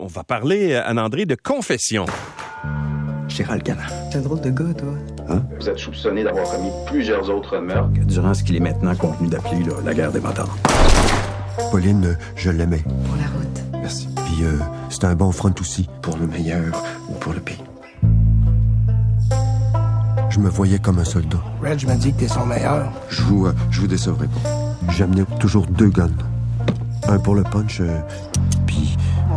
on va parler, Anne-André, de confession. Gérald Galland. T'es un drôle de gars, toi. Hein? Vous êtes soupçonné d'avoir commis plusieurs autres meurtres. Durant ce qu'il est maintenant contenu d'appeler là, la guerre des motards. Pauline, euh, je l'aimais. Pour la route. Merci. Puis euh, c'était un bon front aussi. Pour le meilleur ou pour le pire. Je me voyais comme un soldat. Reg m'a dit que t'es son meilleur. Je vous, euh, je vous décevrai pas. J'amenais toujours deux guns. Un pour le punch, euh,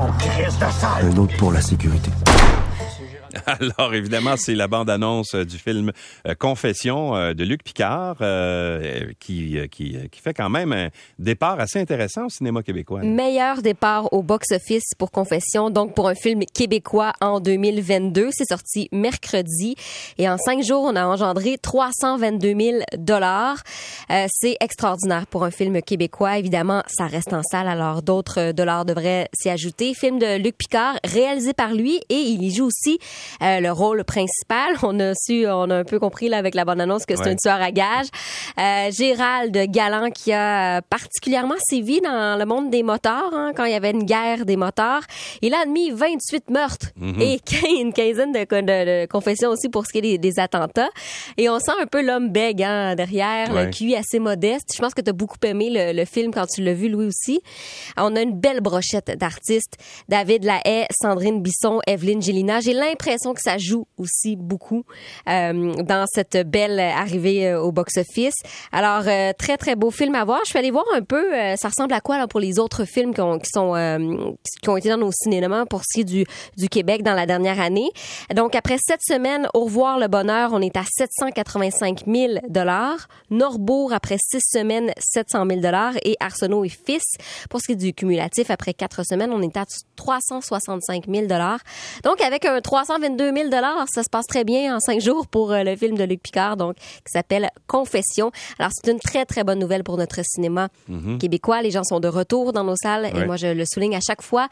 un autre pour la sécurité. Alors, évidemment, c'est la bande-annonce euh, du film euh, Confession euh, de Luc Picard euh, qui, qui, qui fait quand même un départ assez intéressant au cinéma québécois. Meilleur départ au box-office pour Confession, donc pour un film québécois en 2022. C'est sorti mercredi et en cinq jours, on a engendré 322 000 dollars. Euh, c'est extraordinaire pour un film québécois. Évidemment, ça reste en salle, alors d'autres dollars devraient s'y ajouter. Film de Luc Picard, réalisé par lui et il y joue aussi euh, le rôle principal. On a su, on a un peu compris là avec la bonne annonce que c'est Ouais. un tueur à gages. Euh, Gérald Galland qui a euh, particulièrement sévi dans le monde des motards hein, quand il y avait une guerre des motards. Il a admis 28 meurtres et une quinzaine de, de- de confessions aussi pour ce qui est des, des attentats. Et on sent un peu l'homme bègue hein, derrière, Ouais. le QI assez modeste. Je pense que tu as beaucoup aimé le, le film quand tu l'as vu, lui aussi. On a une belle brochette d'artistes. David Lahaye, Sandrine Bisson, Evelyne Gélina. J'ai l'impression que ça joue aussi beaucoup euh, dans cette belle arrivée euh, au box-office. Alors, euh, très, très beau film à voir. Je suis allée voir un peu, ça ressemble à quoi pour les autres films qui ont, sont, qui ont été dans nos cinémas pour ce qui est du, du Québec dans la dernière année. Donc, après sept semaines, Au revoir le bonheur, on est à 785 000 Norbourg, après six semaines, 700 000 et Arsenault et Fils, pour ce qui est du cumulatif, après quatre semaines, on est à 365 000 Donc, avec un 322 000 ça se passe très bien en cinq jours pour euh, le film de Luc Picard, donc, qui s'appelle Confession. Alors, c'est une très, très bonne nouvelle pour notre cinéma québécois. Les gens sont de retour dans nos salles et moi, je le souligne à chaque fois.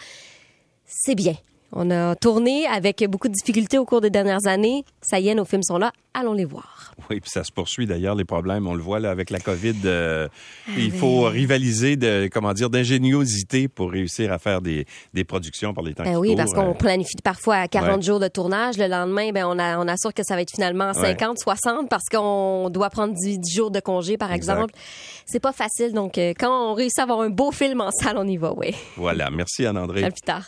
C'est bien. On a tourné avec beaucoup de difficultés au cours des dernières années. Ça y est, nos films sont là. Allons les voir. Oui, puis ça se poursuit d'ailleurs, les problèmes. On le voit là avec la COVID. euh, il mais- faut rivaliser de, comment dire, d'ingéniosité pour réussir à faire des, des productions par les temps Ben qui oui, courent. parce qu'on Euh, planifie parfois à 40 Ouais. jours de tournage. Le lendemain, ben on, a, on assure que ça va être finalement 50, 60 parce qu'on doit prendre 10, 10 jours de congé, par Exact. exemple. C'est pas facile. Donc, euh, quand on réussit à avoir un beau film en salle, on y va, oui. Voilà. Merci, Anne-André. À plus tard.